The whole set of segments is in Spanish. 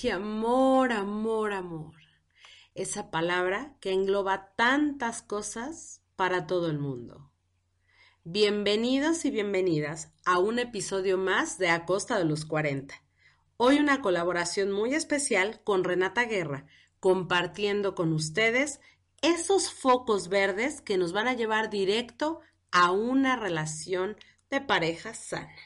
Ay, amor, amor, amor. Esa palabra que engloba tantas cosas para todo el mundo. Bienvenidos y bienvenidas a un episodio más de A Costa de los 40. Hoy una colaboración muy especial con Renata Guerra, compartiendo con ustedes esos focos verdes que nos van a llevar directo a una relación de pareja sana.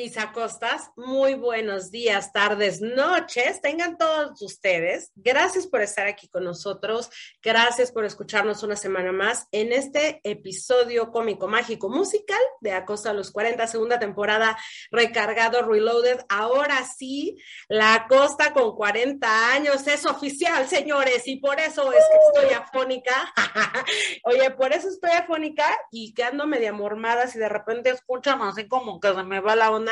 Mis acostas, muy buenos días, tardes, noches, tengan todos ustedes. Gracias por estar aquí con nosotros, gracias por escucharnos una semana más en este episodio cómico, mágico, musical de Acosta a los 40, segunda temporada, recargado, reloaded. Ahora sí, la Acosta con 40 años es oficial, señores, y por eso es que estoy afónica. Oye, por eso estoy afónica y quedando media mormada si de repente escuchan así como que se me va la onda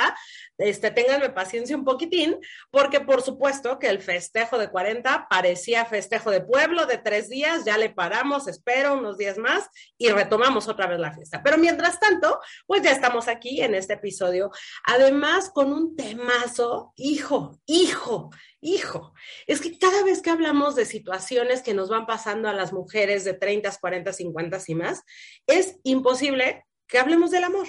este, ténganme paciencia un poquitín, porque por supuesto que el festejo de 40 parecía festejo de pueblo de tres días, ya le paramos, espero unos días más y retomamos otra vez la fiesta. Pero mientras tanto, pues ya estamos aquí en este episodio, además con un temazo, hijo, hijo, hijo, es que cada vez que hablamos de situaciones que nos van pasando a las mujeres de 30, 40, 50 y más, es imposible que hablemos del amor.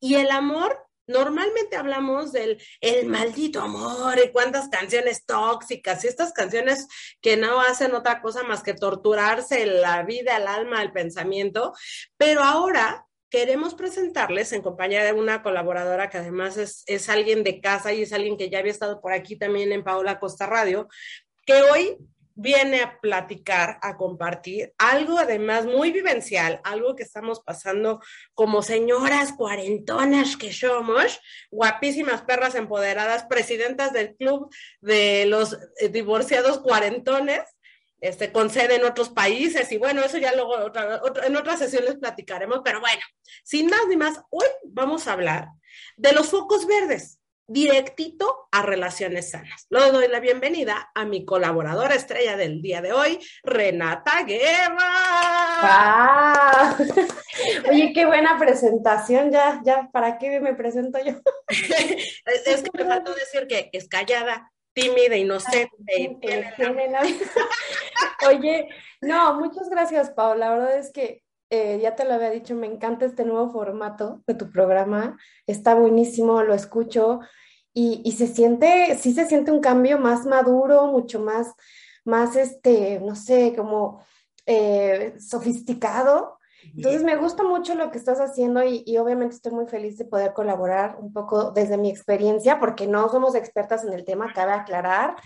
Y el amor Normalmente hablamos del el maldito amor y cuántas canciones tóxicas y estas canciones que no hacen otra cosa más que torturarse la vida, el alma, el pensamiento, pero ahora queremos presentarles en compañía de una colaboradora que además es, es alguien de casa y es alguien que ya había estado por aquí también en Paola Costa Radio, que hoy viene a platicar, a compartir algo además muy vivencial, algo que estamos pasando como señoras cuarentonas que somos, guapísimas perras empoderadas, presidentas del club de los eh, divorciados cuarentones. Este, con sede en otros países y bueno, eso ya luego en otras platicaremos, pero bueno, sin más ni más, hoy vamos a hablar de los focos verdes, directito a relaciones sanas. Le doy la bienvenida a mi colaboradora estrella del día de hoy, Renata Guerra. Oye, qué buena presentación, ya, ya, ¿para qué me presento yo? es que me faltó decir que es callada, tímida, inocente. Oye, no, muchas gracias, Pau. La verdad es que eh, ya te lo había dicho, me encanta este nuevo formato de tu programa, está buenísimo, lo escucho y, se siente, sí se siente un cambio más maduro, mucho más, más, este, no sé, como eh, sofisticado. Entonces me gusta mucho lo que estás haciendo y, obviamente estoy muy feliz de poder colaborar un poco desde mi experiencia, porque no somos expertas en el tema, cabe aclarar.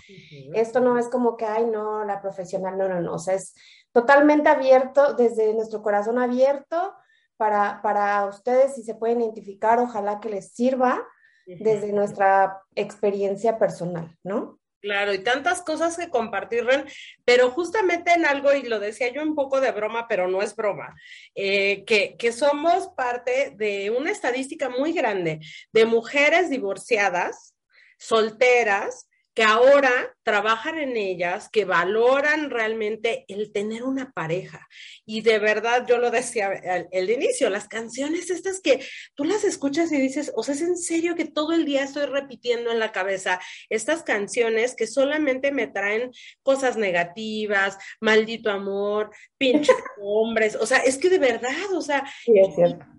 Esto no es como que, ay, no, la profesional, no, no, no, o sea, es totalmente abierto, desde nuestro corazón abierto para, para ustedes, si se pueden identificar, ojalá que les sirva desde nuestra experiencia personal, ¿no? Claro, y tantas cosas que compartir, Ren, pero justamente en algo, y lo decía yo un poco de broma, pero no es broma, eh, que, que somos parte de una estadística muy grande de mujeres divorciadas, solteras, que ahora trabajan en ellas, que valoran realmente el tener una pareja. Y de verdad, yo lo decía al, inicio, las canciones estas que tú las escuchas y dices, o sea, es en serio que todo el día estoy repitiendo en la cabeza estas canciones que solamente me traen cosas negativas, maldito amor, pinche hombres, o sea, es que de verdad, o sea,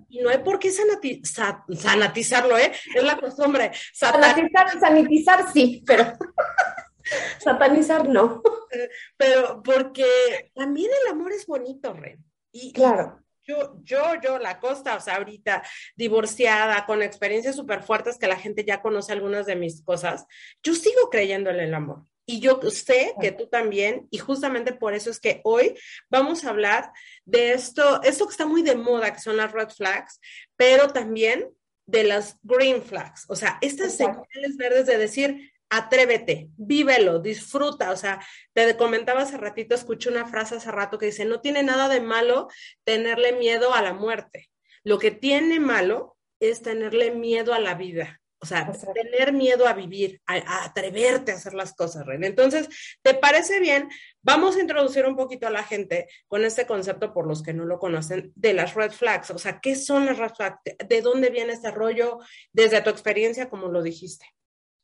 y no hay por qué sanatizarlo, ¿eh? Es la costumbre. Sanatizar, sanitizar sí, pero satanizar no. Pero porque también el amor es bonito, Ren. Y, claro. yo, yo, yo, la costa, o sea, ahorita divorciada, con experiencias súper fuertes que la gente ya conoce algunas de mis cosas, yo sigo creyendo en el amor. Y yo sé que tú también, y justamente por eso es que hoy vamos a hablar de esto, esto que está muy de moda, que son las red flags, pero también de las green flags, o sea, estas señales verdes de decir, atrévete, vívelo, disfruta. O sea, te comentaba hace ratito, escuché una frase hace rato que dice, no tiene nada de malo tenerle miedo a la muerte. Lo que tiene malo es tenerle miedo a la vida. O sea, tener miedo a vivir, a, atreverte a hacer las cosas, René. Entonces, ¿te parece bien? Vamos a introducir un poquito a la gente con este concepto, por los que no lo conocen, de las red flags. O sea, ¿qué son las red flags? ¿De dónde viene este rollo desde tu experiencia, como lo dijiste?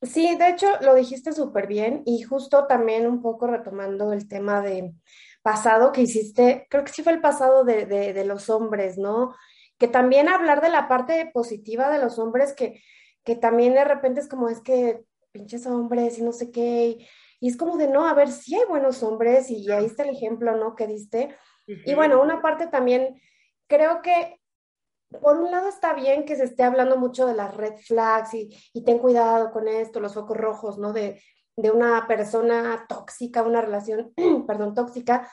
Sí, de hecho lo dijiste súper bien y justo también un poco retomando el tema de pasado que hiciste, creo que sí fue el pasado de, de, los hombres, ¿no? Que también hablar de la parte positiva de los hombres, que, que también de repente es como es que pinches hombres y no sé qué, y, es como de no, a ver, sí hay buenos hombres y ahí está el ejemplo, ¿no? Que diste. Y bueno, una parte también, creo que por un lado está bien que se esté hablando mucho de las red flags y, ten cuidado con esto, los focos rojos, ¿no? De, de una persona tóxica, una relación, perdón, tóxica.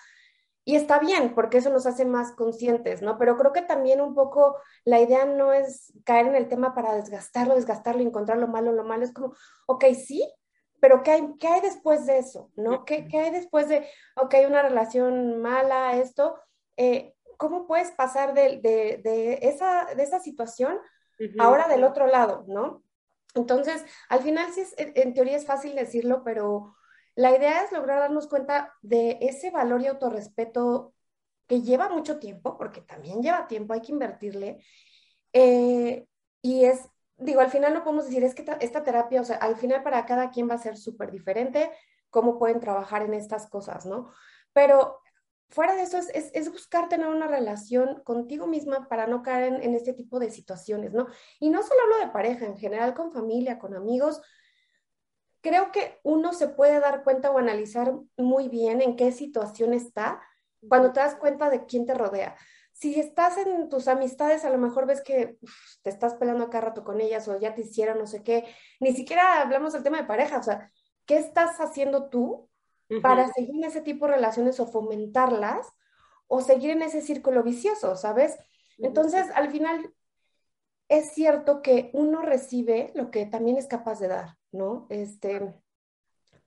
Y está bien, porque eso nos hace más conscientes, ¿no? Pero creo que también un poco la idea no es caer en el tema para desgastarlo, desgastarlo encontrar lo malo, lo malo. Es como, ok, sí, pero ¿qué hay, qué hay después de eso? ¿No? ¿Qué, ¿Qué, hay después de, ok, una relación mala, esto? Eh, ¿cómo puedes pasar de, esa, de esa situación ahora del otro lado, ¿no? Entonces, al final sí, es, en teoría es fácil decirlo, pero la idea es lograr darnos cuenta de ese valor y autorrespeto que lleva mucho tiempo, porque también lleva tiempo, hay que invertirle. Eh, y es, digo, al final no podemos decir, es que esta terapia, o sea, al final para cada quien va a ser súper diferente, cómo pueden trabajar en estas cosas, ¿no? Pero fuera de eso es, buscar tener una relación contigo misma para no caer en, este tipo de situaciones, ¿no? Y no solo hablo de pareja, en general con familia, con amigos. Creo que uno se puede dar cuenta o analizar muy bien en qué situación está cuando te das cuenta de quién te rodea. Si estás en tus amistades, a lo mejor ves que te estás peleando acá rato con ellas o ya te hicieron no sé qué. Ni siquiera hablamos del tema de pareja, o sea, ¿qué estás haciendo tú para seguir en ese tipo de relaciones o fomentarlas o seguir en ese círculo vicioso, ¿sabes? Entonces, al final, es cierto que uno recibe lo que también es capaz de dar, ¿no? Este,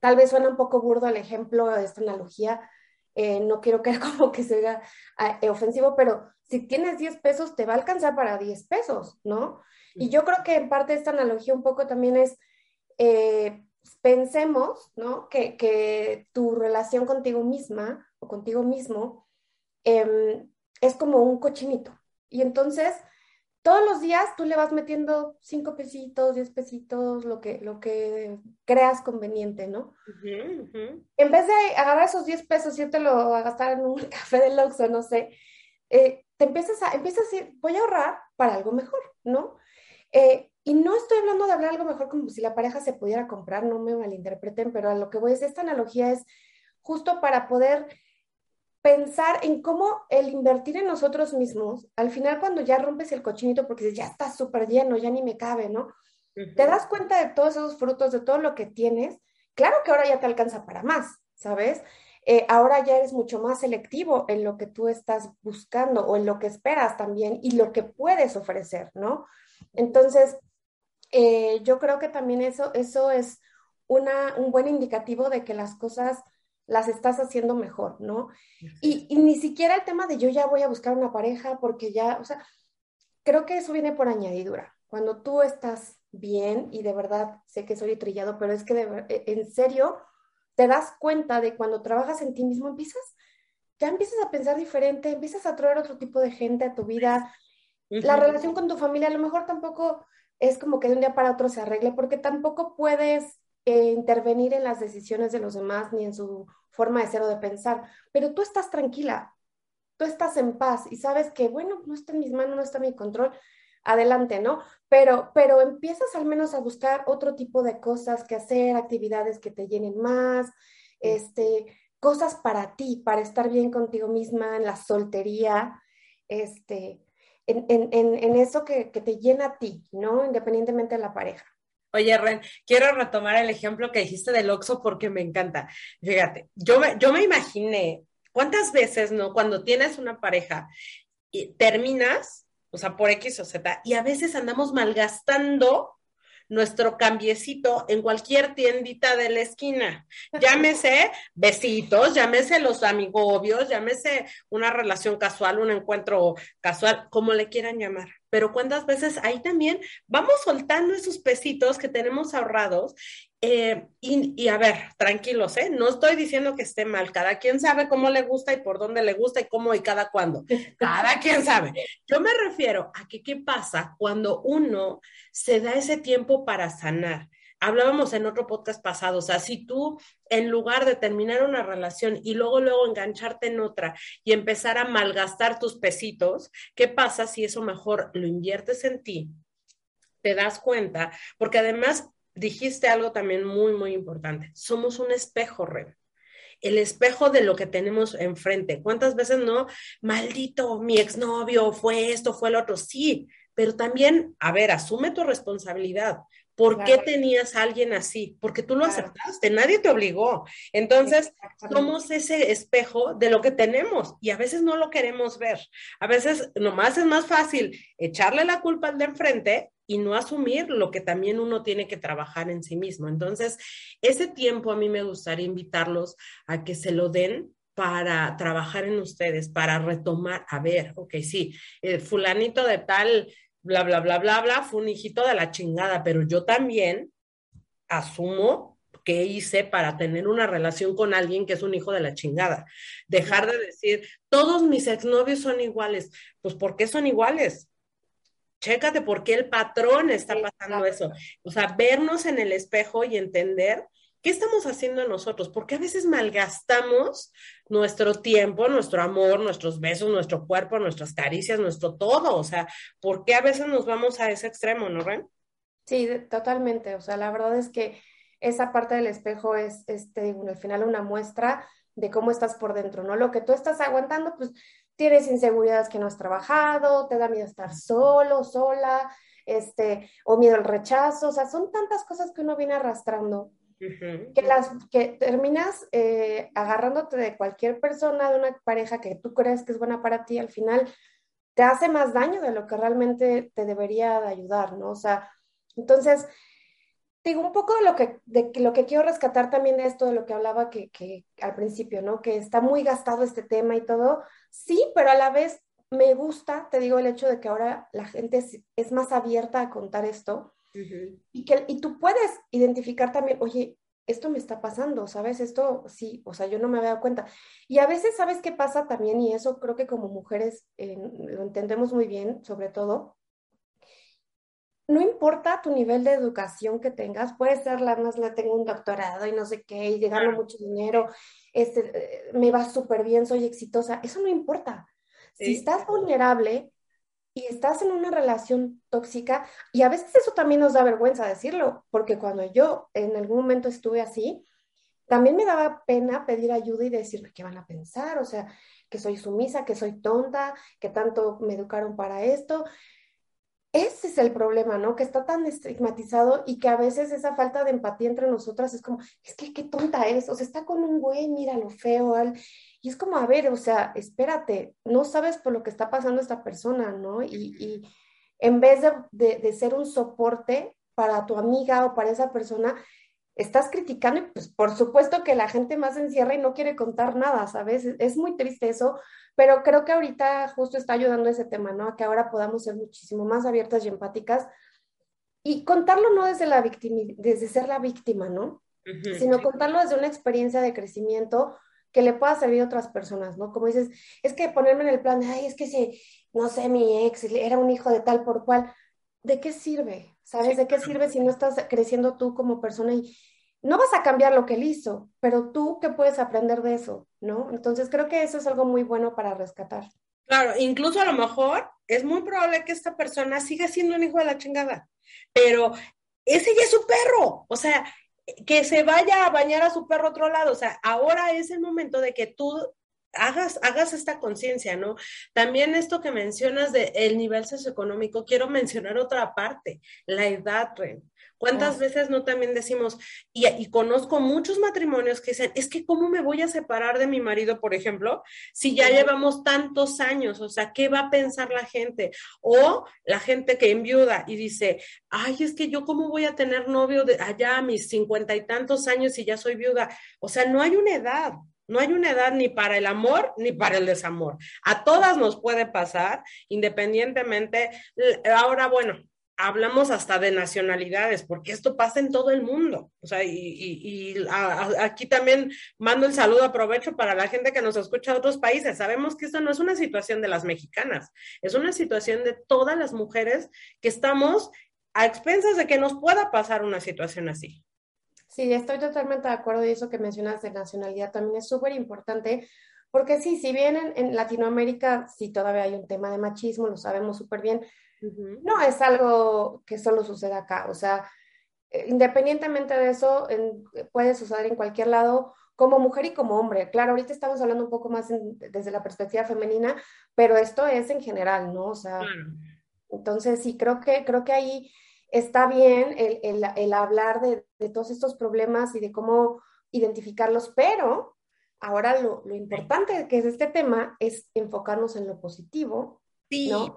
tal vez suena un poco burdo el ejemplo de esta analogía, eh, no quiero que como que sea ah, ofensivo, pero si tienes 10 pesos, te va a alcanzar para 10 pesos, ¿no? Y yo creo que en parte esta analogía un poco también es, eh, pensemos, ¿no? Que, tu relación contigo misma o contigo mismo em, es como un cochinito. Y entonces, todos los días tú le vas metiendo cinco pesitos, diez pesitos, lo que, lo que creas conveniente, ¿no? En vez de agarrar esos diez pesos y irte a gastar en un café de o no sé, eh, te empiezas a, empiezas a decir, voy a ahorrar para algo mejor, ¿no? Eh, y no estoy hablando de hablar algo mejor como si la pareja se pudiera comprar, no me malinterpreten, pero a lo que voy es, esta analogía es justo para poder pensar en cómo el invertir en nosotros mismos, al final cuando ya rompes el cochinito porque ya está súper lleno, ya ni me cabe, ¿no? Te das cuenta de todos esos frutos, de todo lo que tienes. Claro que ahora ya te alcanza para más, ¿sabes? Eh, ahora ya eres mucho más selectivo en lo que tú estás buscando o en lo que esperas también y lo que puedes ofrecer, ¿no? Entonces, eh, yo creo que también eso, eso es una, un buen indicativo de que las cosas las estás haciendo mejor, ¿no? Y, y, ni siquiera el tema de yo ya voy a buscar una pareja porque ya, o sea, creo que eso viene por añadidura. Cuando tú estás bien, y de verdad sé que soy trillado, pero es que e, en serio te das cuenta de cuando trabajas en ti mismo, empiezas, ya empiezas a pensar diferente, empiezas a traer otro tipo de gente a tu vida. La relación con tu familia a lo mejor tampoco es como que de un día para otro se arregle, porque tampoco puedes eh, intervenir en las decisiones de los demás ni en su forma de ser o de pensar, pero tú estás tranquila, tú estás en paz y sabes que, bueno, no está en mis manos, no está en mi control, adelante, ¿no? Pero, pero empiezas al menos a buscar otro tipo de cosas que hacer, actividades que te llenen más, este, cosas para ti, para estar bien contigo misma en la soltería, este, en, eso que, te llena a ti, ¿no? Independientemente de la pareja. Oye, Ren, quiero retomar el ejemplo que dijiste del Oxxo porque me encanta. Fíjate, yo me, yo me imaginé cuántas veces, ¿no? Cuando tienes una pareja y terminas, o sea, por X o Z, y a veces andamos malgastando nuestro cambiecito en cualquier tiendita de la esquina. Llámese besitos, llámese los amigobios, llámese una relación casual, un encuentro casual, como le quieran llamar. Pero cuántas veces ahí también vamos soltando esos pesitos que tenemos ahorrados eh, y, a ver, tranquilos, ¿eh? No estoy diciendo que esté mal. Cada quien sabe cómo le gusta y por dónde le gusta y cómo y cada cuándo. Cada quien sabe. Yo me refiero a que qué pasa cuando uno se da ese tiempo para sanar. Hablábamos en otro podcast pasado, o sea, si tú en lugar de terminar una relación y luego luego engancharte en otra y empezar a malgastar tus pesitos, ¿qué pasa si eso mejor lo inviertes en ti? te das cuenta, porque además dijiste algo también muy, muy importante. Somos un espejo, Rem. El espejo de lo que tenemos enfrente. ¿Cuántas veces no? Maldito, mi exnovio fue esto, fue lo otro. Sí, pero también, a ver, asume tu responsabilidad. ¿Por qué tenías a alguien así? Porque tú lo aceptaste, nadie te obligó. Entonces, somos ese espejo de lo que tenemos y a veces no lo queremos ver. A veces nomás es más fácil echarle la culpa al de enfrente y no asumir lo que también uno tiene que trabajar en sí mismo. Entonces, ese tiempo a mí me gustaría invitarlos a que se lo den para trabajar en ustedes, para retomar, a ver, ok, sí, el fulanito de tal, bla, bla, bla, bla, bla, fue un hijito de la chingada, pero yo también asumo que hice para tener una relación con alguien que es un hijo de la chingada. Dejar de decir, todos mis exnovios son iguales. Pues, ¿por qué son iguales? chécate por qué el patrón está pasando eso. O sea, vernos en el espejo y entender qué estamos haciendo nosotros, porque a veces malgastamos nuestro tiempo, nuestro amor, nuestros besos, nuestro cuerpo, nuestras caricias, nuestro todo. O sea, ¿por qué a veces nos vamos a ese extremo, no, Ren? Sí, totalmente. O sea, la verdad es que esa parte del espejo es, este, al final una muestra de cómo estás por dentro, ¿no? Lo que tú estás aguantando, pues tienes inseguridades que no has trabajado, te da miedo estar solo, sola, este, o miedo al rechazo, o sea, son tantas cosas que uno viene arrastrando. Que, las, que terminas eh, agarrándote de cualquier persona, de una pareja que tú crees que es buena para ti, al final te hace más daño de lo que realmente te debería de ayudar, ¿no? O sea, entonces, digo, un poco lo que, de lo que quiero rescatar también de esto, de lo que hablaba que, que al principio, ¿no? Que está muy gastado este tema y todo, sí, pero a la vez me gusta, te digo, el hecho de que ahora la gente es, más abierta a contar esto y que y tú puedes identificar también, oye, esto me está pasando, ¿sabes? Esto sí, o sea, yo no me había dado cuenta. Y a veces, ¿sabes qué pasa también? Y eso creo que como mujeres eh, lo entendemos muy bien, sobre todo, no importa tu nivel de educación que tengas, puede ser la más, la tengo un doctorado y no sé qué, y gano mucho dinero, este, me va súper bien, soy exitosa, eso no importa. Si estás vulnerable y estás en una relación tóxica, y a veces eso también nos da vergüenza decirlo, porque cuando yo en algún momento estuve así, también me daba pena pedir ayuda y decirme qué van a pensar, o sea, que soy sumisa, que soy tonta, que tanto me educaron para esto. Ese es el problema, ¿no? Que está tan estigmatizado y que a veces esa falta de empatía entre nosotras es como, es que qué tonta es, o sea, está con un güey, mira lo feo, y es como, a ver, o sea, espérate, no sabes por lo que está pasando esta persona, ¿no? Y, en vez de, de, ser un soporte para tu amiga o para esa persona, estás criticando y pues por supuesto que la gente más se encierra y no quiere contar nada, ¿sabes? Es muy triste eso, pero creo que ahorita justo está ayudando ese tema, ¿no? A que ahora podamos ser muchísimo más abiertas y empáticas y contarlo no desde la víctima, desde ser la víctima, ¿no? Sino contarlo desde una experiencia de crecimiento que le pueda servir a otras personas, ¿no? Como dices, es que ponerme en el plan, ay, es que si, no sé, mi ex era un hijo de tal por cual, ¿de qué sirve? ¿Sabes? ¿De qué sirve si no estás creciendo tú como persona y no vas a cambiar lo que él hizo, pero tú qué puedes aprender de eso, ¿no? Entonces creo que eso es algo muy bueno para rescatar. Claro, incluso a lo mejor es muy probable que esta persona siga siendo un hijo de la chingada, pero ese ya es su perro, o sea, que se vaya a bañar a su perro a otro lado, o sea, ahora es el momento de que tú hagas, hagas esta conciencia, ¿no? También esto que mencionas de el nivel socioeconómico, quiero mencionar otra parte, la edad, Ren. ¿Cuántas veces no también decimos, y, conozco muchos matrimonios que dicen, es que cómo me voy a separar de mi marido, por ejemplo, si ya llevamos tantos años, o sea, ¿qué va a pensar la gente? O la gente que enviuda y dice, ay, es que yo cómo voy a tener novio de allá a mis cincuenta y tantos años y ya soy viuda. O sea, no hay una edad. No hay una edad ni para el amor ni para el desamor. A todas nos puede pasar, independientemente. Ahora, bueno, hablamos hasta de nacionalidades, porque esto pasa en todo el mundo. O sea, y, aquí también mando el saludo, aprovecho para la gente que nos escucha de otros países. Sabemos que esto no es una situación de las mexicanas, es una situación de todas las mujeres que estamos a expensas de que nos pueda pasar una situación así. Sí, estoy totalmente de acuerdo y eso que mencionas de nacionalidad también es súper importante, porque sí, si bien en, en, Latinoamérica sí todavía hay un tema de machismo, lo sabemos súper bien, no es algo que solo suceda acá, o sea, eh, independientemente de eso, puede suceder en cualquier lado, como mujer y como hombre. Claro, ahorita estamos hablando un poco más desde la perspectiva femenina, pero esto es en general, ¿no? O sea, entonces sí, creo que, creo que ahí está bien el, hablar de, todos estos problemas y de cómo identificarlos, pero ahora lo, importante que es este tema es enfocarnos en lo positivo, ¿no?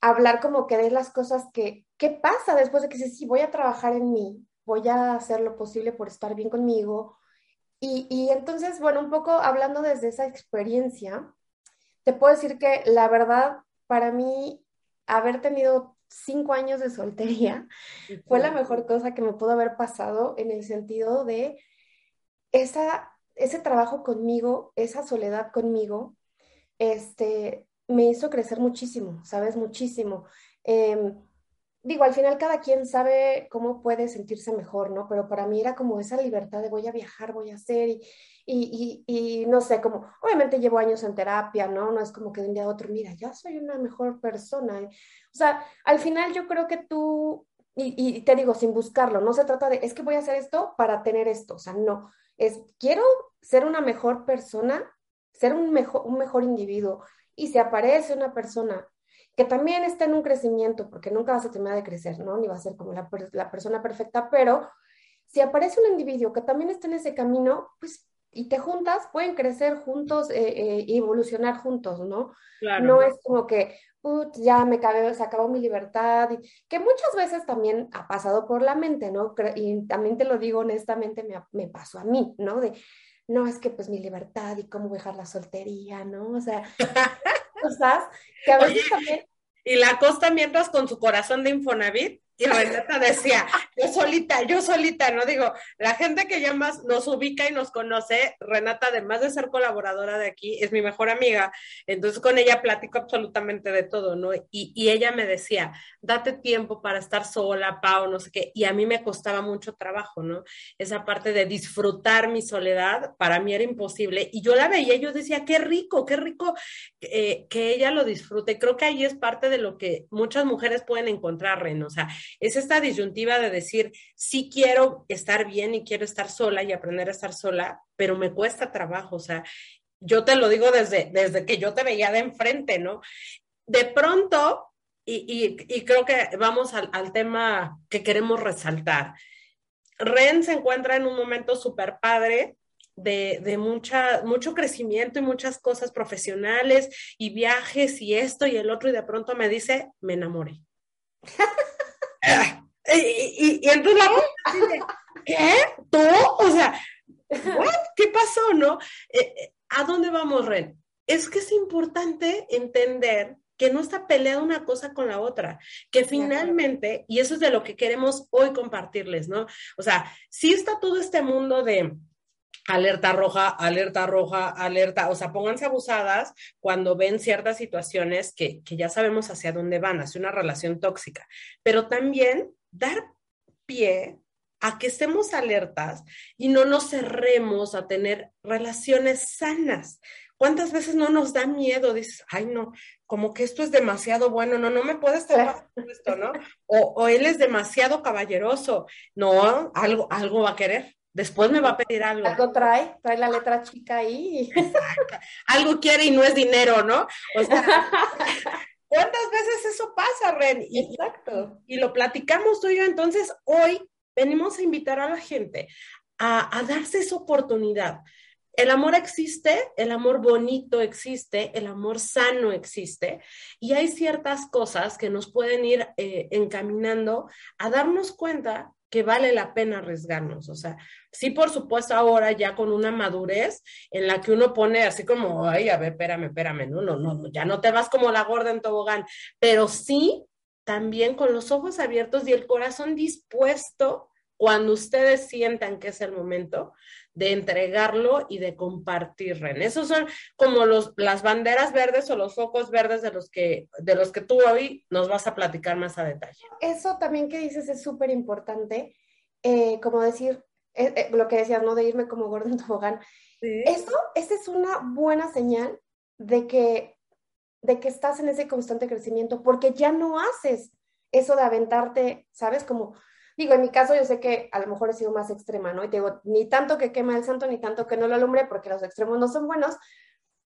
Hablar como que de las cosas que, ¿qué pasa después de que sí, voy a trabajar en mí, voy a hacer lo posible por estar bien conmigo. Y, y entonces, bueno, un poco hablando desde esa experiencia, te puedo decir que la verdad, para mí, haber tenido cinco años de soltería fue la mejor cosa que me pudo haber pasado en el sentido de esa, ese trabajo conmigo, esa soledad conmigo, este, me hizo crecer muchísimo, ¿sabes? Muchísimo. Em, digo, al final cada quien sabe cómo puede sentirse mejor, ¿no? Pero para mí era como esa libertad de voy a viajar, voy a hacer y, y, y, no sé, como, obviamente llevo años en terapia, ¿no? No es como que de un día a otro, mira, ya soy una mejor persona. O sea, al final yo creo que tú, y, y te digo, sin buscarlo, no se trata de, es que voy a hacer esto para tener esto, o sea, no, es, quiero ser una mejor persona, ser un mejor, un mejor individuo. Y si aparece una persona que también está en un crecimiento, porque nunca vas a terminar de crecer, ¿no? Ni va a ser como la, la persona perfecta, pero si aparece un individuo que también está en ese camino, pues y te juntas, pueden crecer juntos eh, eh, y evolucionar juntos, ¿no? No es como que, ya me cabe, se acabó mi libertad, y, que muchas veces también ha pasado por la mente, ¿no? Y también te lo digo honestamente, me, me pasó a mí, ¿no? De, no, es que pues mi libertad y cómo dejar la soltería, ¿no? O sea, cosas que a veces también... Y la costa mientras con su corazón de Infonavit y Renata decía, yo solita, yo solita, no digo, la gente que ya más nos ubica y nos conoce, Renata, además de ser colaboradora de aquí, es mi mejor amiga, entonces con ella platico absolutamente de todo, ¿no? Y, y ella me decía, date tiempo para estar sola, Pau, no sé qué, y a mí me costaba mucho trabajo, ¿no? Esa parte de disfrutar mi soledad, para mí era imposible, y yo la veía yo decía, qué rico, qué rico eh, que ella lo disfrute, creo que ahí es parte de lo que muchas mujeres pueden encontrar, Ren, o sea, es esta disyuntiva de decir, sí quiero estar bien y quiero estar sola y aprender a estar sola, pero me cuesta trabajo, o sea, yo te lo digo desde, desde que yo te veía de enfrente, ¿no? De pronto, y, creo que vamos al, tema que queremos resaltar, Ren se encuentra en un momento súper padre de, de, mucha, mucho crecimiento y muchas cosas profesionales y viajes y esto y el otro y de pronto me dice, me enamoré. y, entonces la ¿qué? ¿Tú? O sea, ¿qué pasó, no? Eh, eh, ¿A dónde vamos, Ren? Es que es importante entender que no está peleada una cosa con la otra, que finalmente, y eso es de lo que queremos hoy compartirles, ¿no? O sea, sí está todo este mundo de alerta roja, alerta roja, alerta, o sea, pónganse abusadas cuando ven ciertas situaciones que, que ya sabemos hacia dónde van, hacia una relación tóxica, pero también dar pie a que estemos alertas y no nos cerremos a tener relaciones sanas. ¿Cuántas veces no nos da miedo? Dices, ay, no, como que esto es demasiado bueno, no, no me puede estar esto, ¿no? O, o, él es demasiado caballeroso, no, algo, algo va a querer, después me va a pedir algo. Algo trae, trae la letra chica ahí. algo quiere y no es dinero, ¿no? O sea, ¿cuántas veces eso pasa, Ren? Y, Exacto. Y lo platicamos tú y yo, entonces hoy venimos a invitar a la gente a, a darse esa oportunidad. El amor existe, el amor bonito existe, el amor sano existe y hay ciertas cosas que nos pueden ir eh, encaminando a darnos cuenta que vale la pena arriesgarnos. O sea, sí, por supuesto, ahora ya con una madurez en la que uno pone así como, ay, a ver, espérame, espérame, no, no, no, ya no te vas como la gorda en tobogán, pero sí también con los ojos abiertos y el corazón dispuesto cuando ustedes sientan que es el momento de entregarlo y de compartir, Ren. Esos son como los, las banderas verdes o los focos verdes de los, que, de los que tú hoy nos vas a platicar más a detalle. Eso también que dices es súper importante, eh, como decir, eh, eh, lo que decías, ¿no? De irme como gordo en tobogán. ¿Sí? Eso, esa es una buena señal de que, de que estás en ese constante crecimiento, porque ya no haces eso de aventarte, ¿sabes? Como Digo, en mi caso yo sé que a lo mejor he sido más extrema, ¿no? Y te digo, ni tanto que quema el santo, ni tanto que no lo alumbre, porque los extremos no son buenos,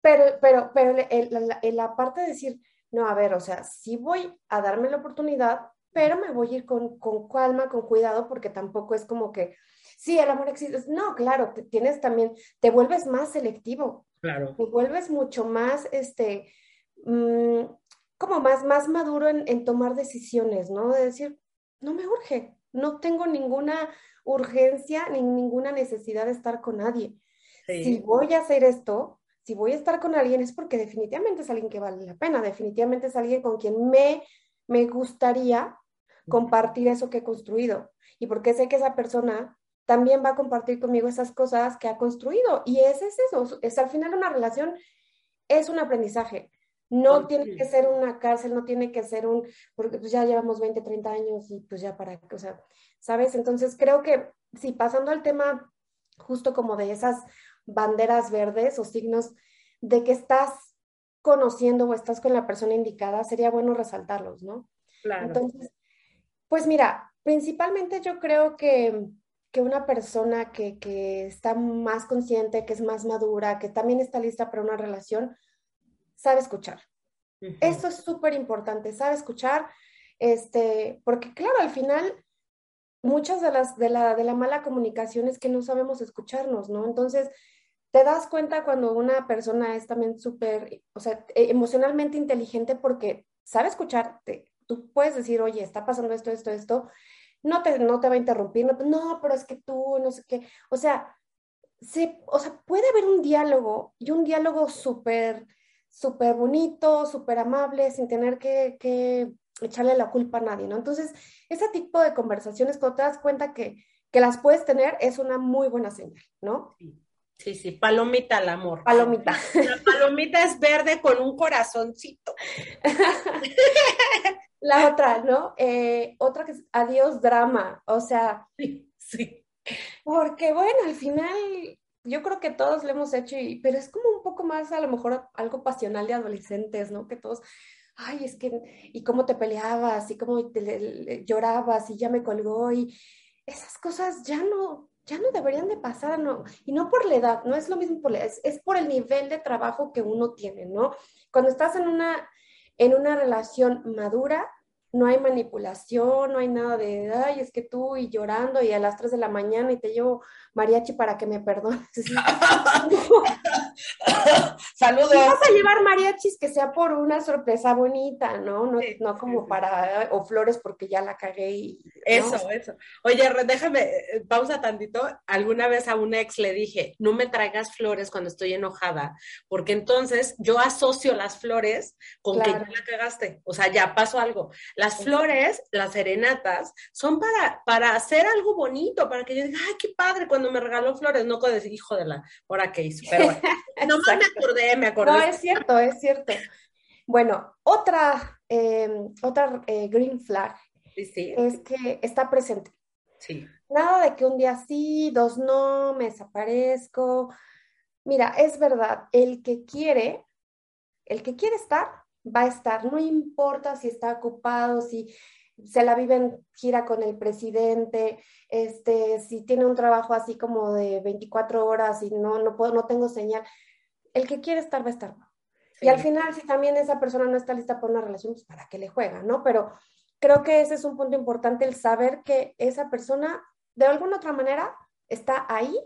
pero, pero, pero en la parte de decir, no, a ver, o sea, sí voy a darme la oportunidad, pero me voy a ir con, con calma, con cuidado, porque tampoco es como que, sí, el amor existe. No, claro, te, tienes también, te vuelves más selectivo. Claro. Te vuelves mucho más, este, mmm, como más, más maduro en, en tomar decisiones, ¿no? De decir, no me urge, no tengo ninguna urgencia ni ninguna necesidad de estar con nadie. Sí. Si voy a hacer esto, si voy a estar con alguien es porque definitivamente es alguien que vale la pena, definitivamente es alguien con quien me, me gustaría compartir eso que he construido y porque sé que esa persona también va a compartir conmigo esas cosas que ha construido y ese es eso, es al final una relación, es un aprendizaje. No tiene que ser una cárcel, no tiene que ser un, porque pues ya llevamos 20, 30 años y pues ya para, o sea, ¿sabes? Entonces creo que sí, pasando al tema justo como de esas banderas verdes o signos de que estás conociendo o estás con la persona indicada, sería bueno resaltarlos, ¿no? Claro. Entonces, pues mira, principalmente yo creo que, que una persona que, que está más consciente, que es más madura, que también está lista para una relación, sabe escuchar. Uh -huh. Eso es súper importante, sabe escuchar, este, porque claro, al final muchas de las de la, de la mala comunicación es que no sabemos escucharnos, ¿no? Entonces, te das cuenta cuando una persona es también súper, o sea, emocionalmente inteligente porque sabe escucharte. Tú puedes decir, oye, está pasando esto, esto, esto, no te, no te va a interrumpir, no, no, pero es que tú, no sé qué, o sea, se, o sea, puede haber un diálogo y un diálogo súper súper bonito, súper amable, sin tener que, que, echarle la culpa a nadie, ¿no? Entonces, ese tipo de conversaciones, cuando te das cuenta que, que las puedes tener, es una muy buena señal, ¿no? Sí. Sí, sí, palomita al amor. Palomita. La palomita es verde con un corazoncito. La otra, ¿no? Eh, otra que es adiós drama, o sea. Sí, sí. Porque bueno, al final yo creo que todos lo hemos hecho, y, pero es como un poco más a lo mejor algo pasional de adolescentes, ¿no? Que todos, ay, es que, y cómo te peleabas, y cómo te, le, llorabas, y ya me colgó, y esas cosas ya no, ya no deberían de pasar, ¿no? Y no por la edad, no es lo mismo por la es, es por el nivel de trabajo que uno tiene, ¿no? Cuando estás en una, en una relación madura, no hay manipulación, no hay nada de, ay, es que tú y llorando y a las 3 de la mañana y te llevo mariachi para que me perdones. Saludos. Si vas a llevar mariachis que sea por una sorpresa bonita, ¿no? No, sí, no como sí, para, o flores porque ya la cagué y... ¿no? Eso, eso. Oye, déjame, eh, pausa tantito. Alguna vez a un ex le dije, no me traigas flores cuando estoy enojada, porque entonces yo asocio las flores con claro. que ya la cagaste. O sea, ya pasó algo. Las flores, las serenatas, son para, para hacer algo bonito, para que yo diga, ay, qué padre, cuando me regaló flores, no con decir, hijo de la, hora que hizo. Pero bueno, nomás me acordé, me acordé. No, es cierto, es cierto. Bueno, otra, eh, otra eh, green flag sí, sí. es que está presente. Sí. Nada de que un día sí, dos no, me desaparezco. Mira, es verdad, el que quiere, el que quiere estar, va a estar, no importa si está ocupado, si se la vive en gira con el presidente, este, si tiene un trabajo así como de 24 horas y no, no, puedo, no tengo señal, el que quiere estar va a estar. Y al final, si también esa persona no está lista para una relación, pues para qué le juega, ¿no? Pero creo que ese es un punto importante, el saber que esa persona, de alguna otra manera, está ahí.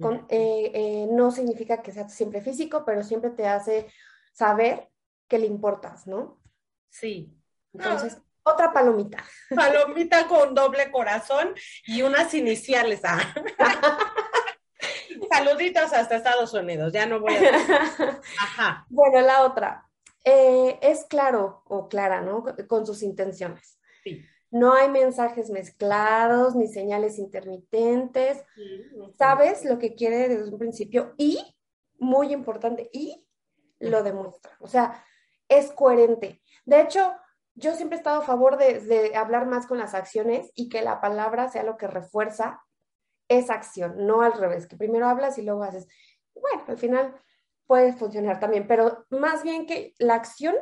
Con, eh, eh, no significa que sea siempre físico, pero siempre te hace saber que le importas, ¿no? Sí. Entonces, otra palomita. Palomita con doble corazón y unas iniciales. Ah. Saluditos hasta Estados Unidos, ya no voy a... Ajá. Bueno, la otra. Eh, es claro o clara, ¿no? Con sus intenciones. Sí. No hay mensajes mezclados ni señales intermitentes. Sabes lo que quiere desde un principio y, muy importante, y lo demuestra. O sea, es coherente. De hecho, yo siempre he estado a favor de, hablar más con las acciones y que la palabra sea lo que refuerza esa acción, no al revés, que primero hablas y luego haces. Bueno, al final puede funcionar también, pero más bien que la acción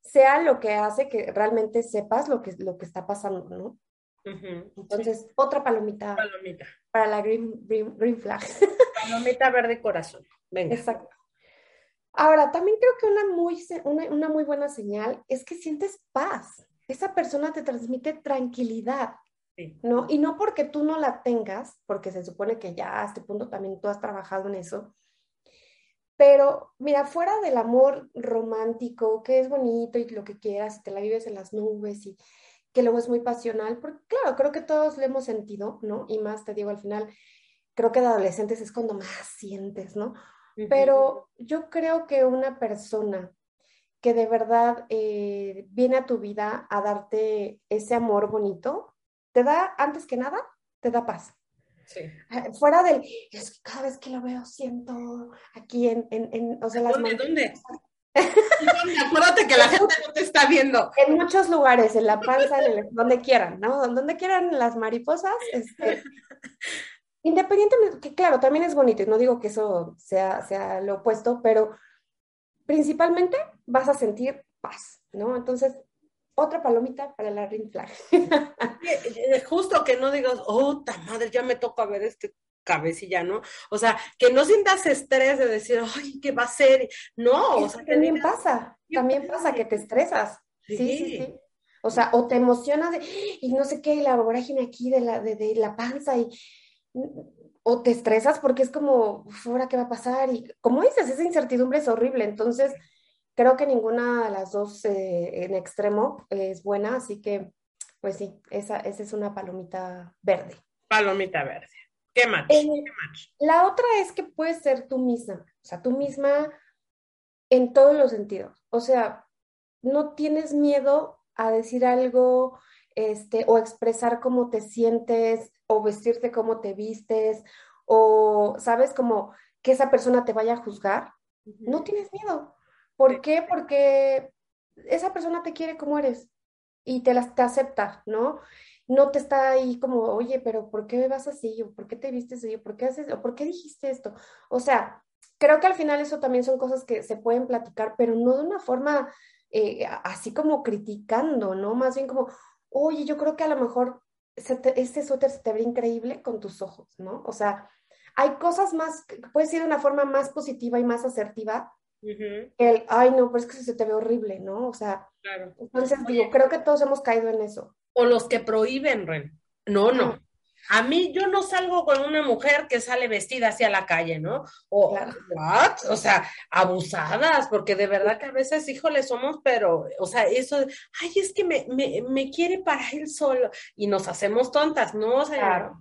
sea lo que hace que realmente sepas lo que, lo que está pasando, ¿no? Entonces, otra palomita, palomita, para la green, green, flag. Palomita verde corazón. Venga. Exacto. Ahora, también creo que una muy, una, muy buena señal es que sientes paz. Esa persona te transmite tranquilidad, ¿no? Y no porque tú no la tengas, porque se supone que ya a este punto también tú has trabajado en eso. Pero mira, fuera del amor romántico, que es bonito y lo que quieras, te la vives en las nubes y que luego es muy pasional, porque claro, creo que todos lo hemos sentido, ¿no? Y más te digo al final, creo que de adolescentes es cuando más sientes, ¿no? Pero yo creo que una persona que de verdad eh, viene a tu vida a darte ese amor bonito, te da, antes que nada, te da paz. Sí. Ah, fuera del, es que cada vez que lo veo siento aquí en, en, en o sea, las ¿Dónde? ¿Dónde? Acuérdate que la gente no te está viendo. En muchos lugares, en la panza, en el, donde quieran, ¿no? Donde quieran las mariposas, este, Independientemente, que claro, también es bonito, y no digo que eso sea, sea lo opuesto, pero principalmente vas a sentir paz, ¿no? Entonces, otra palomita para la ring flag. Eh, justo que no digas, oh, ta madre, ya me toca ver este cabecilla, ¿no? O sea, que no sientas estrés de decir, ay, ¿qué va a ser? No, o sea, también pasa, también pasa que te estresas. Sí, sí, sí. O sea, o te emocionas de, y no sé qué, la vorágine aquí de la, de, de la panza y, o te estresas porque es como, ¿ahora qué va a pasar? Y como dices, esa incertidumbre es horrible. Entonces, creo que ninguna de las dos eh, en extremo es buena, así que, pues sí, esa, esa es una palomita verde. Palomita verde. ¿Qué más? Eh, la otra es que puedes ser tú misma, o sea, tú misma en todos los sentidos. O sea, no tienes miedo a decir algo este, o expresar cómo te sientes, o vestirte como te vistes, o sabes como que esa persona te vaya a juzgar, no tienes miedo. ¿Por qué? Porque esa persona te quiere como eres y te, las, te acepta, ¿no? No te está ahí como, oye, pero ¿por qué vas así? ¿O por qué te vistes así? ¿O por qué haces? ¿O por qué dijiste esto? O sea, creo que al final eso también son cosas que se pueden platicar, pero no de una forma eh, así como criticando, ¿no? Más bien como, oye, yo creo que a lo mejor este suéter se te ve increíble con tus ojos, ¿no? O sea, hay cosas más, puedes ir de una forma más positiva y más asertiva. El, ay, no, pero es que se te ve horrible, ¿no? O sea, entonces digo, creo que todos hemos caído en eso. O los que prohíben, Ren. No, no. A mí yo no salgo con una mujer que sale vestida hacia la calle, ¿no? O, ¿what? O sea, abusadas, porque de verdad que a veces, híjole, somos, pero, o sea, eso, ay, es que me, me, me quiere para él solo y nos hacemos tontas, ¿no? O sea,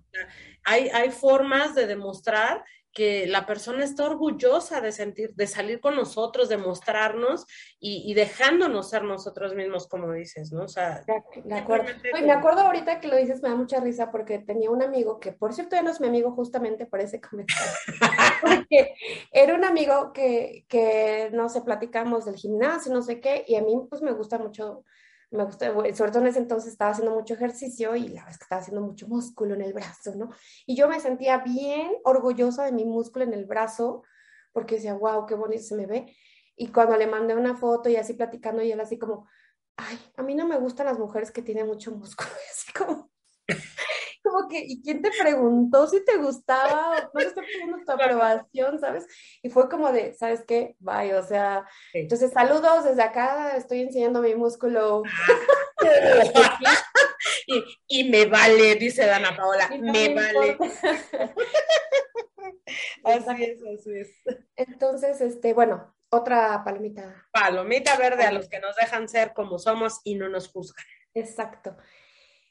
hay, hay formas de demostrar que la persona está orgullosa de sentir, de salir con nosotros, de mostrarnos y, dejándonos ser nosotros mismos, como dices, ¿no? O sea, de, acuerdo. me acuerdo ahorita que lo dices, me da mucha risa porque tenía un amigo que, por cierto, ya no es mi amigo justamente por ese comentario. porque era un amigo que, que, no sé, platicamos del gimnasio, no sé qué, y a mí pues me gusta mucho me gusta, sobre todo en ese entonces estaba haciendo mucho ejercicio y la es que estaba haciendo mucho músculo en el brazo, ¿no? Y yo me sentía bien orgullosa de mi músculo en el brazo porque decía, wow, qué bonito se me ve. Y cuando le mandé una foto y así platicando y él así como, ay, a mí no me gustan las mujeres que tienen mucho músculo, así como, como que, ¿y quién te preguntó si te gustaba? No te estoy pidiendo tu aprobación, ¿sabes? Y fue como de, ¿sabes qué? Bye, o sea, entonces saludos desde acá, estoy enseñando mi músculo. y, y, me vale, dice Dana Paola, me, vale. así es, así es. Entonces, este, bueno, otra palomita. Palomita verde a los que nos dejan ser como somos y no nos juzgan. Exacto.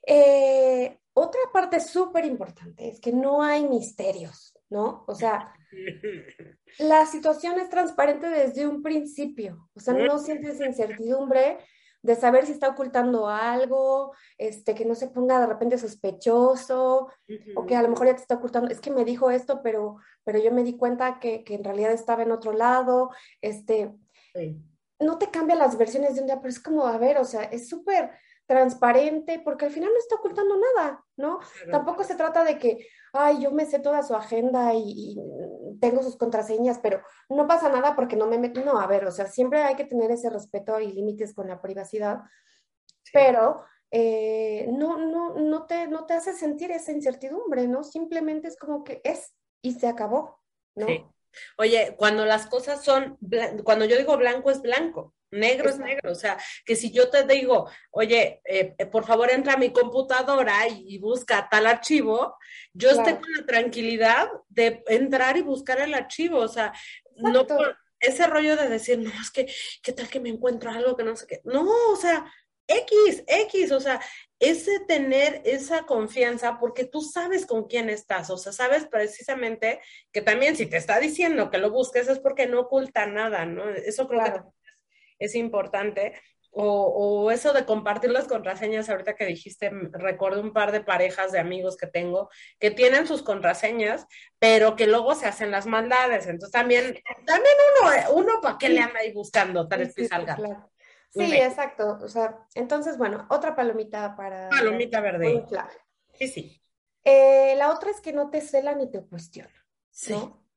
Eh, otra parte súper importante es que no hay misterios, ¿no? O sea, la situación es transparente desde un principio, o sea, no sientes incertidumbre de saber si está ocultando algo, este, que no se ponga de repente sospechoso, o que a lo mejor ya te está ocultando, es que me dijo esto, pero, pero yo me di cuenta que, que en realidad estaba en otro lado, este, no te cambia las versiones de un día, pero es como, a ver, o sea, es súper transparente, porque al final no está ocultando nada, ¿no? Tampoco se trata de que, ay, yo me sé toda su agenda y, tengo sus contraseñas, pero no pasa nada porque no me meto. No, a ver, o sea, siempre hay que tener ese respeto y límites con la privacidad, pero eh, no, no, no, te, no te hace sentir esa incertidumbre, ¿no? Simplemente es como que es y se acabó, ¿no? Oye, cuando las cosas son, cuando yo digo blanco es blanco, negro es negro, o sea, que si yo te digo, oye, eh, eh, por favor entra a mi computadora y, busca tal archivo, yo estoy con la tranquilidad de entrar y buscar el archivo, o sea, no ese rollo de decir, no, es que, ¿qué tal que me encuentro algo que no sé qué? No, o sea, X, X, o sea, ese tener esa confianza porque tú sabes con quién estás, o sea, sabes precisamente que también si te está diciendo que lo busques es porque no oculta nada, ¿no? Eso creo que es importante. O, eso de compartir las contraseñas, ahorita que dijiste, recuerdo un par de parejas de amigos que tengo que tienen sus contraseñas, pero que luego se hacen las maldades. Entonces también, también uno, uno para qué le anda ahí buscando tal vez sí, salga. Sí, exacto. O sea, entonces, bueno, otra palomita para. Palomita verde. Sí, sí. Eh, la otra es que no te cela ni te cuestiona. Sí. ¿no?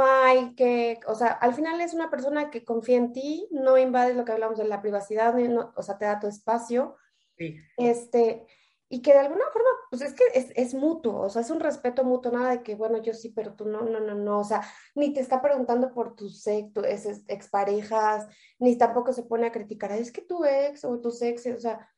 Hay que, o sea, al final es una persona que confía en ti, no invades lo que hablamos de la privacidad, o sea, te da tu espacio. Sí. Este, y que de alguna forma, pues es que es, es, mutuo, o sea, es un respeto mutuo, nada de que, bueno, yo sí, pero tú no, no, no, no, o sea, ni te está preguntando por tus ex, tu, exparejas, ni tampoco se pone a criticar, es que tu ex o tus ex, o sea,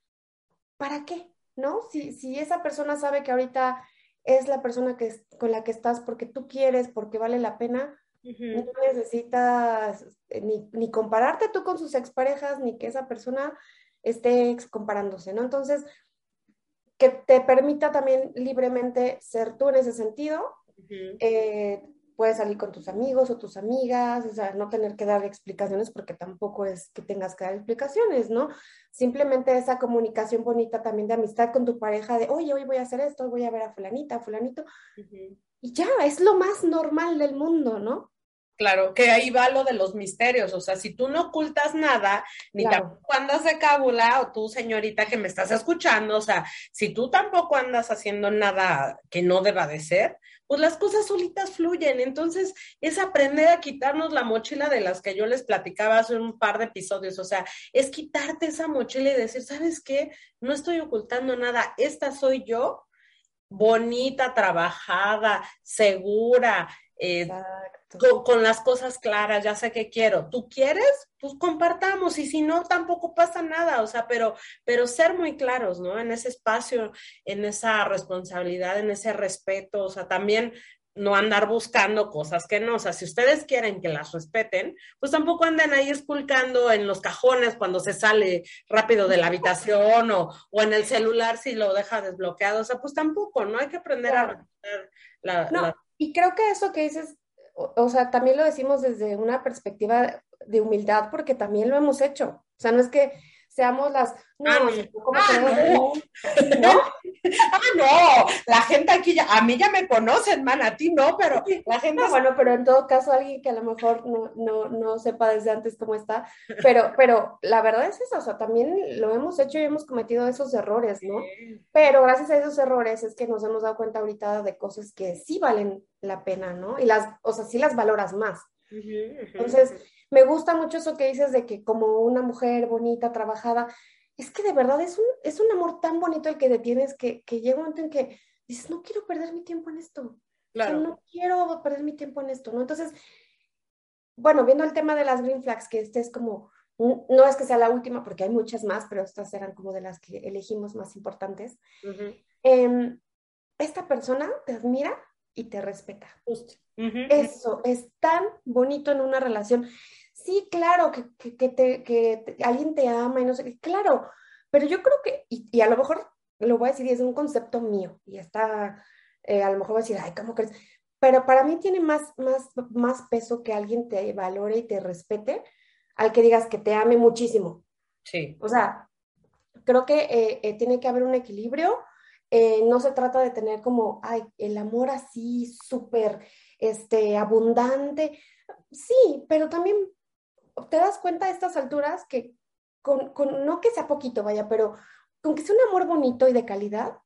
¿para qué? ¿No? Si, si esa persona sabe que ahorita es la persona que, con la que estás porque tú quieres, porque vale la pena, no necesitas eh, ni, ni, compararte tú con sus exparejas, ni que esa persona esté comparándose, ¿no? Entonces, que te permita también libremente ser tú en ese sentido, eh, puedes salir con tus amigos o tus amigas, o sea, no tener que dar explicaciones porque tampoco es que tengas que dar explicaciones, ¿no? Simplemente esa comunicación bonita también de amistad con tu pareja, de, oye, hoy voy a hacer esto, voy a ver a fulanita, fulanito, y ya, es lo más normal del mundo, ¿no? Claro, que ahí va lo de los misterios, o sea, si tú no ocultas nada, ni tampoco andas de cábula, o tú, señorita, que me estás escuchando, o sea, si tú tampoco andas haciendo nada que no deba de ser, pues las cosas solitas fluyen. Entonces, es aprender a quitarnos la mochila de las que yo les platicaba hace un par de episodios, o sea, es quitarte esa mochila y decir, ¿sabes qué? No estoy ocultando nada, esta soy yo, bonita, trabajada, segura, eh, con, las cosas claras, ya sé que quiero. ¿Tú quieres? Pues compartamos y si no, tampoco pasa nada, o sea, pero, pero ser muy claros, ¿no? En ese espacio, en esa responsabilidad, en ese respeto, o sea, también no andar buscando cosas que no, o sea, si ustedes quieren que las respeten, pues tampoco anden ahí esculcando en los cajones cuando se sale rápido de la habitación o, o en el celular si lo deja desbloqueado, o sea, pues tampoco, ¿no? Hay que aprender a respetar la... Y creo que eso que dices o, sea, también lo decimos desde una perspectiva de humildad porque también lo hemos hecho. O sea, no es que seamos las... No, ah, no. ¿no? ah, no, la gente aquí ya, a mí ya me conocen, man, a ti no, pero la gente... bueno, pero en todo caso alguien que a lo mejor no, no, no sepa desde antes cómo está, pero, pero la verdad es eso, o sea, también lo hemos hecho y hemos cometido esos errores, ¿no? Pero gracias a esos errores es que nos hemos dado cuenta ahorita de cosas que sí valen la pena, ¿no? Y las, o sea, sí las valoras más. Entonces, me gusta mucho eso que dices de que como una mujer bonita, trabajada, es que de verdad es un, es un amor tan bonito el que detienes que, que llega un momento en que dices, no quiero perder mi tiempo en esto. Claro. no quiero perder mi tiempo en esto, ¿no? Entonces, bueno, viendo el tema de las green flags, que este es como, no es que sea la última porque hay muchas más, pero estas eran como de las que elegimos más importantes. Em, esta persona te admira y te respeta. Eso es tan bonito en una relación. Sí, claro, que, que, te, que alguien te ama y no sé qué, claro, pero yo creo que, y, a lo mejor lo voy a decir, es un concepto mío, y está, eh, a lo mejor voy a decir, ay, ¿cómo crees? Pero para mí tiene más, más, más peso que alguien te valore y te respete al que digas que te ame muchísimo. Sí. O sea, creo que eh, eh, tiene que haber un equilibrio. No se trata de tener como, ay, el amor así súper este, abundante. Sí, pero también te das cuenta a estas alturas que con, con, no que sea poquito, vaya, pero con que sea un amor bonito y de calidad,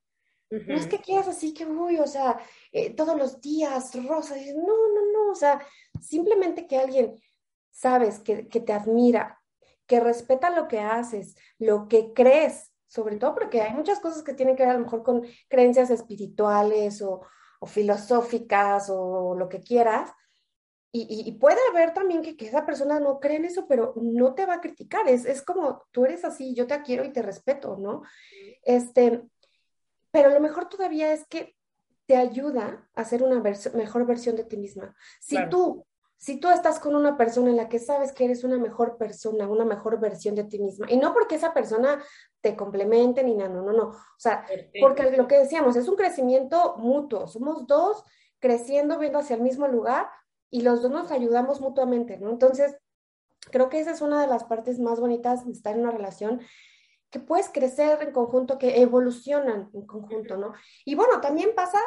no es que quieras así que, uy, o sea, eh, todos los días, rosa, no, no, no, o sea, simplemente que alguien, sabes, que, que, te admira, que respeta lo que haces, lo que crees, sobre todo porque hay muchas cosas que tienen que ver a lo mejor con creencias espirituales o, o filosóficas o lo que quieras, y, puede haber también que, que, esa persona no cree en eso, pero no te va a criticar. Es, es como, tú eres así, yo te quiero y te respeto, ¿no? Este, pero lo mejor todavía es que te ayuda a ser una mejor versión de ti misma. Si tú, si tú estás con una persona en la que sabes que eres una mejor persona, una mejor versión de ti misma, y no porque esa persona te complemente ni nada, no, no, no. O sea, porque lo que decíamos, es un crecimiento mutuo. Somos dos creciendo, viendo hacia el mismo lugar y los dos nos ayudamos mutuamente, ¿no? Entonces, creo que esa es una de las partes más bonitas de estar en una relación, que puedes crecer en conjunto, que evolucionan en conjunto, ¿no? Y bueno, también pasa,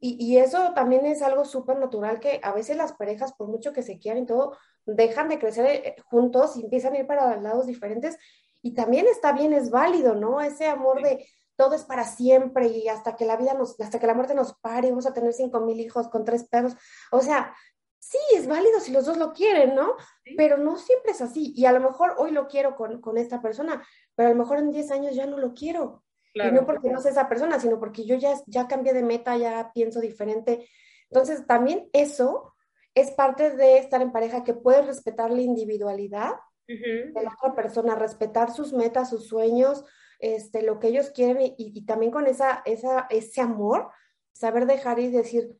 y, y eso también es algo súper natural, que a veces las parejas, por mucho que se quieran y todo, dejan de crecer eh, juntos y empiezan a ir para lados diferentes, y también está bien, es válido, ¿no? Ese amor de todo es para siempre y hasta que la vida nos, hasta que la muerte nos pare, vamos a tener cinco mil hijos con tres perros. O sea, sí, es válido si los dos lo quieren, ¿no? Pero no siempre es así. Y a lo mejor hoy lo quiero con, con esta persona, pero a lo mejor en 10 años ya no lo quiero. Y no porque no sea esa persona, sino porque yo ya, ya cambié de meta, ya pienso diferente. Entonces, también eso es parte de estar en pareja, que puedes respetar la individualidad de la otra persona, respetar sus metas, sus sueños, este, lo que ellos quieren y, y, también con esa, esa, ese amor, saber dejar y decir,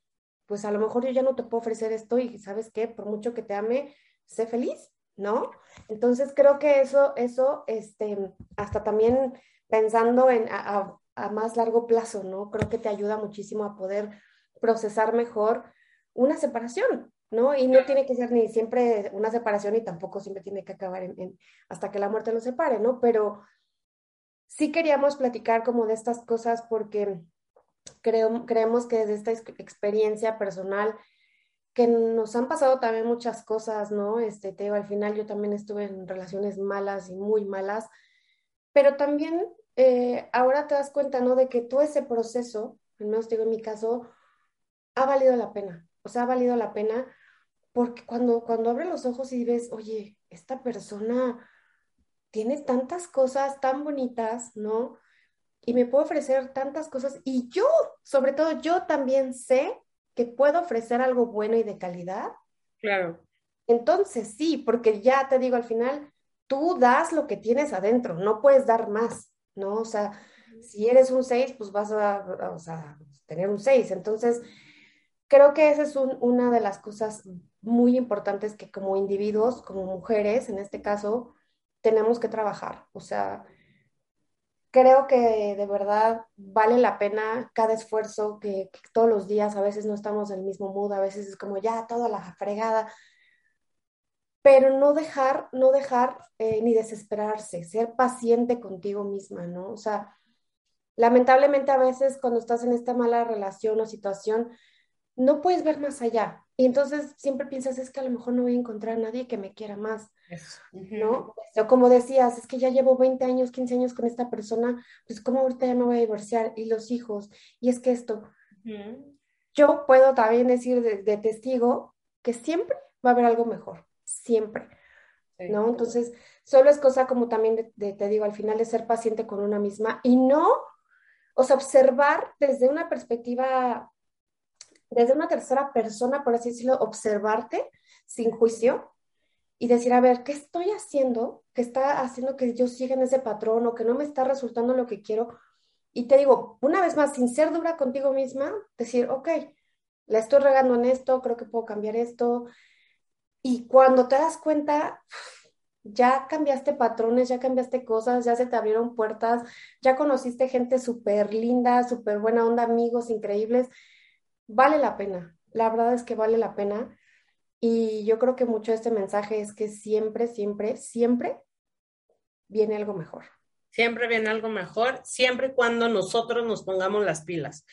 pues a lo mejor yo ya no te puedo ofrecer esto y sabes qué, por mucho que te ame, sé feliz, ¿no? Entonces creo que eso, eso, este, hasta también pensando en a, más largo plazo, ¿no? Creo que te ayuda muchísimo a poder procesar mejor una separación, ¿no? Y no tiene que ser ni siempre una separación y tampoco siempre tiene que acabar en, hasta que la muerte lo separe, ¿no? Pero sí queríamos platicar como de estas cosas porque creo, creemos que desde esta experiencia personal, que nos han pasado también muchas cosas, ¿no? Este, Teo, al final yo también estuve en relaciones malas y muy malas, pero también eh, ahora te das cuenta, ¿no? De que todo ese proceso, al menos digo en mi caso, ha valido la pena, o sea, ha valido la pena porque cuando, cuando abres los ojos y ves, oye, esta persona tiene tantas cosas tan bonitas, ¿no? y me puedo ofrecer tantas cosas y yo, sobre todo yo también sé que puedo ofrecer algo bueno y de calidad. Claro. Entonces sí, porque ya te digo al final, tú das lo que tienes adentro, no puedes dar más, ¿no? O sea, si eres un 6, pues vas a, tener un 6. Entonces, creo que esa es una de las cosas muy importantes que como individuos, como mujeres en este caso, tenemos que trabajar. O sea, creo que de verdad vale la pena cada esfuerzo que, todos los días, a veces no estamos en el mismo mood, a veces es como ya toda la fregada, pero no dejar, no dejar eh, ni desesperarse, ser paciente contigo misma, ¿no? O sea, lamentablemente a veces cuando estás en esta mala relación o situación, no puedes ver más allá. Y entonces siempre piensas, es que a lo mejor no voy a encontrar a nadie que me quiera más, ¿no? O como decías, es que ya llevo 20 años, 15 años con esta persona, pues como ahorita ya me voy a divorciar y los hijos, y es que esto, yo puedo también decir de, testigo que siempre va a haber algo mejor, siempre. ¿no? Entonces, solo es cosa como también de, te digo, al final de ser paciente con una misma y no, o sea, observar desde una perspectiva, desde una tercera persona, por así decirlo, observarte sin juicio y decir, a ver, ¿qué estoy haciendo que está haciendo que yo siga en ese patrón o que no me está resultando lo que quiero? Y te digo, una vez más, sin ser dura contigo misma, decir, ok, la estoy regando en esto, creo que puedo cambiar esto. Y cuando te das cuenta, ya cambiaste patrones, ya cambiaste cosas, ya se te abrieron puertas, ya conociste gente súper linda, súper buena onda, amigos increíbles, vale la pena. La verdad es que vale la pena. Y yo creo que mucho de este mensaje es que siempre, siempre, siempre viene algo mejor. Siempre viene algo mejor, siempre cuando nosotros nos pongamos las pilas.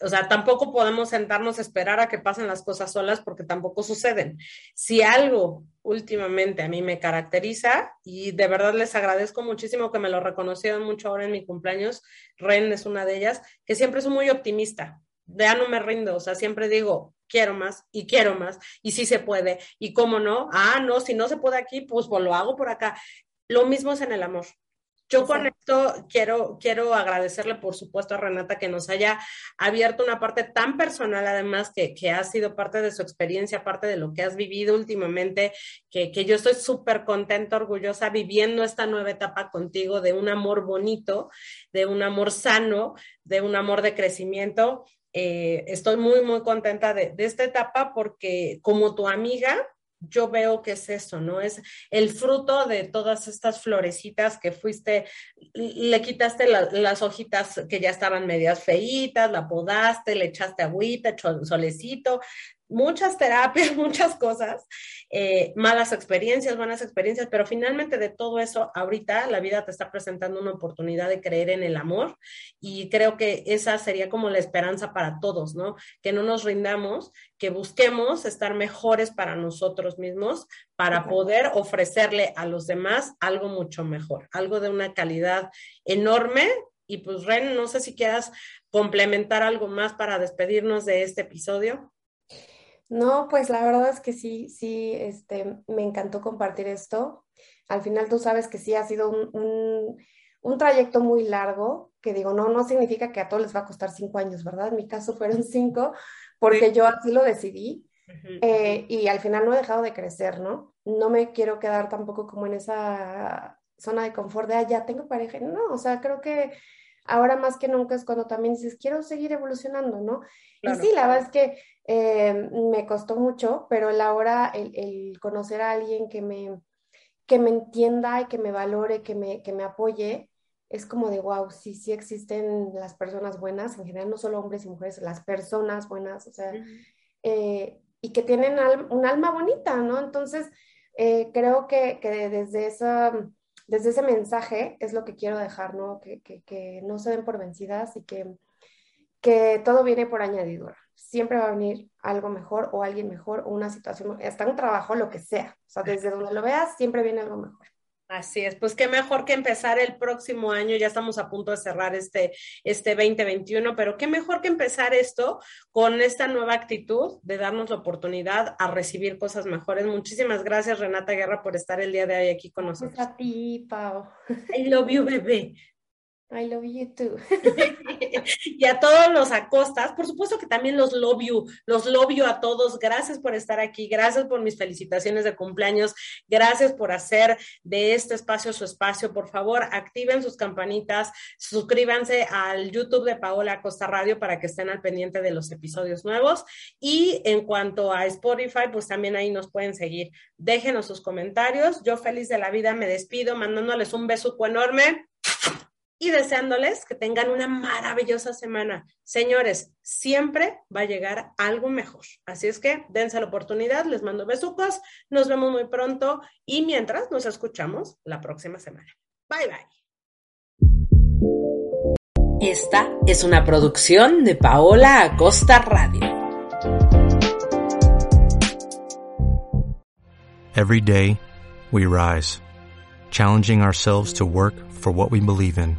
O sea, tampoco podemos sentarnos a esperar a que pasen las cosas solas porque tampoco suceden. Si algo últimamente a mí me caracteriza, y de verdad les agradezco muchísimo que me lo reconocieron mucho ahora en mi cumpleaños, Ren es una de ellas, que siempre soy muy optimista. Ya no me rindo, o sea, siempre digo, quiero más y quiero más, y si se puede, y cómo no, ah, no, si no se puede aquí, pues, pues lo hago por acá. Lo mismo es en el amor. Yo con esto quiero, quiero agradecerle, por supuesto, a Renata que nos haya abierto una parte tan personal, además, que, que ha sido parte de su experiencia, parte de lo que has vivido últimamente, que, que yo estoy súper contenta, orgullosa, viviendo esta nueva etapa contigo de un amor bonito, de un amor sano, de un amor de crecimiento. Eh, estoy muy, muy contenta de, de esta etapa porque como tu amiga, yo veo que es eso, ¿no? Es el fruto de todas estas florecitas que fuiste, le quitaste las hojitas que ya estaban medias feitas, la podaste, le echaste agüita, solecito, muchas terapias, muchas cosas, eh, malas experiencias, buenas experiencias, pero finalmente de todo eso, ahorita la vida te está presentando una oportunidad de creer en el amor y creo que esa sería como la esperanza para todos, ¿no? Que no nos rindamos, que busquemos estar mejores para nosotros mismos para poder ofrecerle a los demás algo mucho mejor, algo de una calidad enorme. Y pues Ren, no sé si quieras complementar algo más para despedirnos de este episodio. No, pues la verdad es que sí, sí, este, me encantó compartir esto. Al final tú sabes que sí ha sido un, trayecto muy largo, que digo, no, no significa que a todos les va a costar cinco años, ¿verdad? En mi caso fueron cinco, porque yo así lo decidí. Eh, y al final no he dejado de crecer, ¿no? No me quiero quedar tampoco como en esa zona de confort de, ah, ya tengo pareja. No, o sea, creo que ahora más que nunca es cuando también dices, quiero seguir evolucionando, ¿no? Y sí, la verdad es que eh, me costó mucho, pero la hora, el, conocer a alguien que me, que me entienda y que me valore, que me, que me apoye, es como de, wow, sí, sí existen las personas buenas, en general no solo hombres y mujeres, las personas buenas, o sea, eh, y que tienen un alma bonita, ¿no? Entonces, eh, creo que, que desde esa desde ese mensaje es lo que quiero dejar, ¿no? Que, que, no se den por vencidas y que, que todo viene por añadidura. Siempre va a venir algo mejor o alguien mejor o una situación, hasta un trabajo, lo que sea. O sea, desde donde lo veas, siempre viene algo mejor. Así es, pues qué mejor que empezar el próximo año, ya estamos a punto de cerrar este, este 2021, pero qué mejor que empezar esto con esta nueva actitud de darnos la oportunidad a recibir cosas mejores. Muchísimas gracias, Renata Guerra, por estar el día de hoy aquí con nosotros. Gracias a ti, Pau. I love you, bebé. I love you too. y a todos los acostas, por supuesto que también los love you, los love you a todos. Gracias por estar aquí, gracias por mis felicitaciones de cumpleaños, gracias por hacer de este espacio su espacio. Por favor, activen sus campanitas, suscríbanse al YouTube de Paola Acosta Radio para que estén al pendiente de los episodios nuevos. Y en cuanto a Spotify, pues también ahí nos pueden seguir. Déjenos sus comentarios. Yo feliz de la vida me despido, mandándoles un beso enorme y deseándoles que tengan una maravillosa semana. Señores, siempre va a llegar algo mejor. Así es que dense la oportunidad, les mando besucos, nos vemos muy pronto y mientras nos escuchamos la próxima semana. Bye bye. Esta es una producción de Paola Acosta Radio. Every day we rise, challenging ourselves to work for what we believe in.